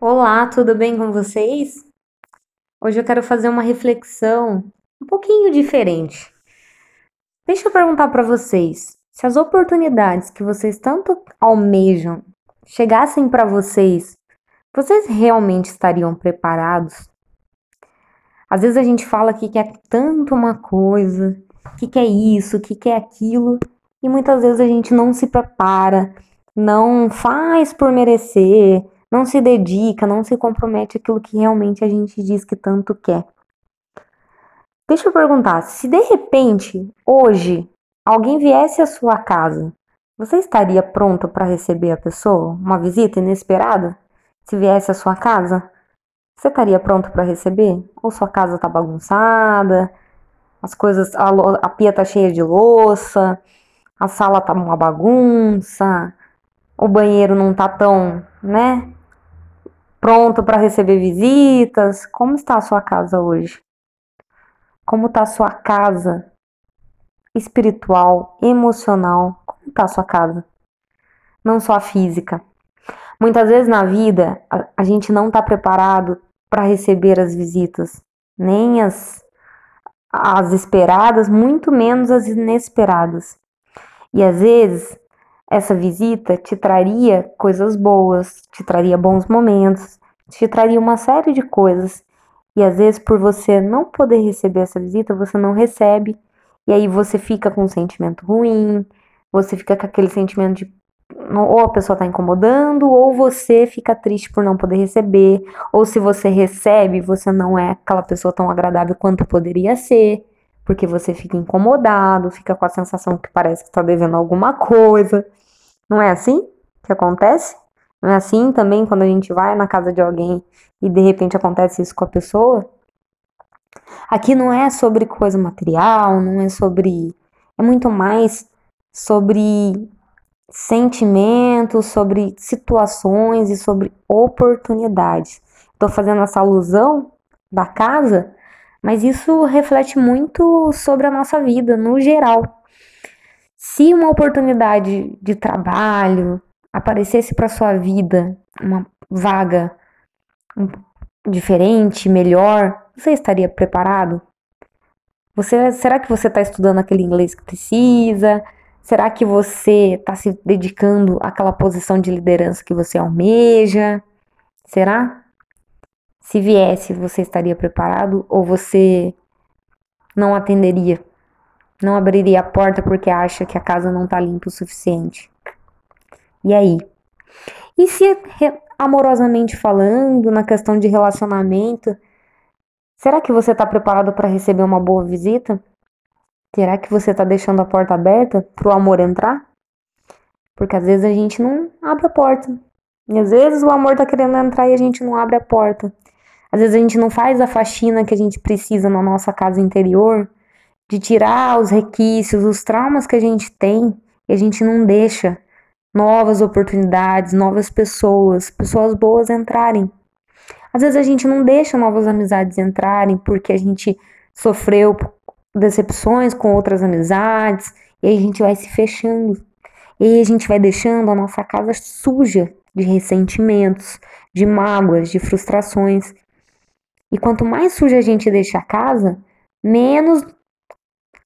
Olá, tudo bem com vocês? Hoje eu quero fazer uma reflexão um pouquinho diferente. Deixa eu perguntar para vocês, se as oportunidades que vocês tanto almejam chegassem para vocês, vocês realmente estariam preparados? Às vezes a gente fala que quer tanto uma coisa, que quer isso, que quer aquilo, e muitas vezes a gente não se prepara, não faz por merecer, não se dedica, não se compromete aquilo que realmente a gente diz que tanto quer. Deixa eu perguntar, se de repente, hoje, alguém viesse à sua casa, você estaria pronto para receber a pessoa? Uma visita inesperada? Se viesse à sua casa, você estaria pronto para receber? Ou sua casa tá bagunçada, as coisas, a, a pia tá cheia de louça, a sala tá uma bagunça, o banheiro não tá tão, né, pronto para receber visitas? Como está a sua casa hoje? Como está a sua casa espiritual, emocional? Como está a sua casa? Não só a física. Muitas vezes na vida a, a gente não está preparado para receber as visitas, nem as, as esperadas, muito menos as inesperadas. E às vezes essa visita te traria coisas boas, te traria bons momentos, te traria uma série de coisas. E às vezes, por você não poder receber essa visita, você não recebe. E aí você fica com um sentimento ruim, você fica com aquele sentimento de ou a pessoa está incomodando, ou você fica triste por não poder receber, ou se você recebe, você não é aquela pessoa tão agradável quanto poderia ser porque você fica incomodado, fica com a sensação que parece que está devendo alguma coisa. Não é assim que acontece? Não é assim também quando a gente vai na casa de alguém e de repente acontece isso com a pessoa? Aqui não é sobre coisa material, não é sobre. É muito mais sobre sentimentos, sobre situações e sobre oportunidades. Estou fazendo essa alusão da casa mas isso reflete muito sobre a nossa vida no geral. Se uma oportunidade de trabalho aparecesse para sua vida, uma vaga diferente, melhor, você estaria preparado? Você, será que você está estudando aquele inglês que precisa? Será que você está se dedicando àquela posição de liderança que você almeja? Será? Se viesse, você estaria preparado ou você não atenderia? Não abriria a porta porque acha que a casa não está limpa o suficiente? E aí? E se amorosamente falando, na questão de relacionamento, será que você está preparado para receber uma boa visita? Será que você está deixando a porta aberta para o amor entrar? Porque às vezes a gente não abre a porta. E às vezes o amor está querendo entrar e a gente não abre a porta. Às vezes a gente não faz a faxina que a gente precisa na nossa casa interior, de tirar os requisitos, os traumas que a gente tem, e a gente não deixa novas oportunidades, novas pessoas, pessoas boas entrarem. Às vezes a gente não deixa novas amizades entrarem porque a gente sofreu decepções com outras amizades, e a gente vai se fechando. E a gente vai deixando a nossa casa suja de ressentimentos, de mágoas, de frustrações. E quanto mais suja a gente deixa a casa, menos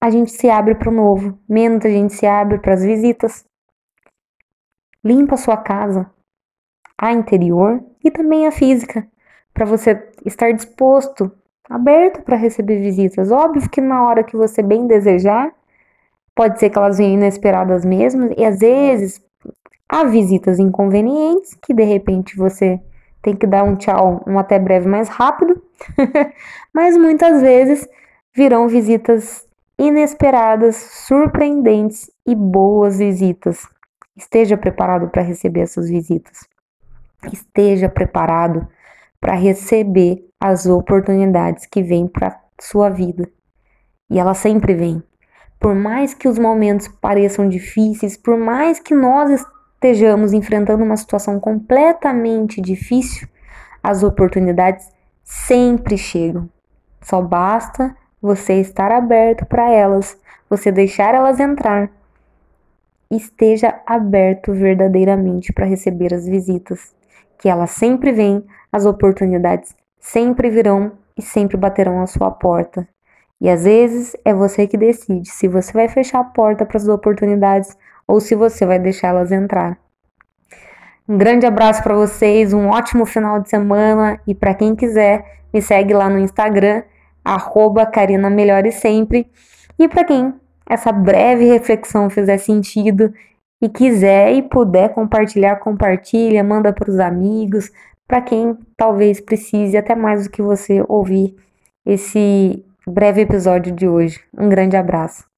a gente se abre para o novo, menos a gente se abre para as visitas. Limpa a sua casa, a interior e também a física, para você estar disposto, aberto para receber visitas. Óbvio que na hora que você bem desejar, pode ser que elas venham inesperadas mesmo, e às vezes há visitas inconvenientes que de repente você tem que dar um tchau, um até breve mais rápido, mas muitas vezes virão visitas inesperadas, surpreendentes e boas visitas. Esteja preparado para receber essas visitas. Esteja preparado para receber as oportunidades que vêm para sua vida. E elas sempre vêm. Por mais que os momentos pareçam difíceis, por mais que nós estejamos enfrentando uma situação completamente difícil, as oportunidades sempre chegam. Só basta você estar aberto para elas, você deixar elas entrar. Esteja aberto verdadeiramente para receber as visitas, que ela sempre vem, as oportunidades sempre virão e sempre baterão à sua porta. E às vezes é você que decide se você vai fechar a porta para as oportunidades ou se você vai deixá-las entrar. Um grande abraço para vocês, um ótimo final de semana e para quem quiser, me segue lá no Instagram, arroba Karina Melhore Sempre. E para quem essa breve reflexão fizer sentido e quiser e puder compartilhar, compartilha, manda para os amigos, para quem talvez precise até mais do que você ouvir esse breve episódio de hoje. Um grande abraço.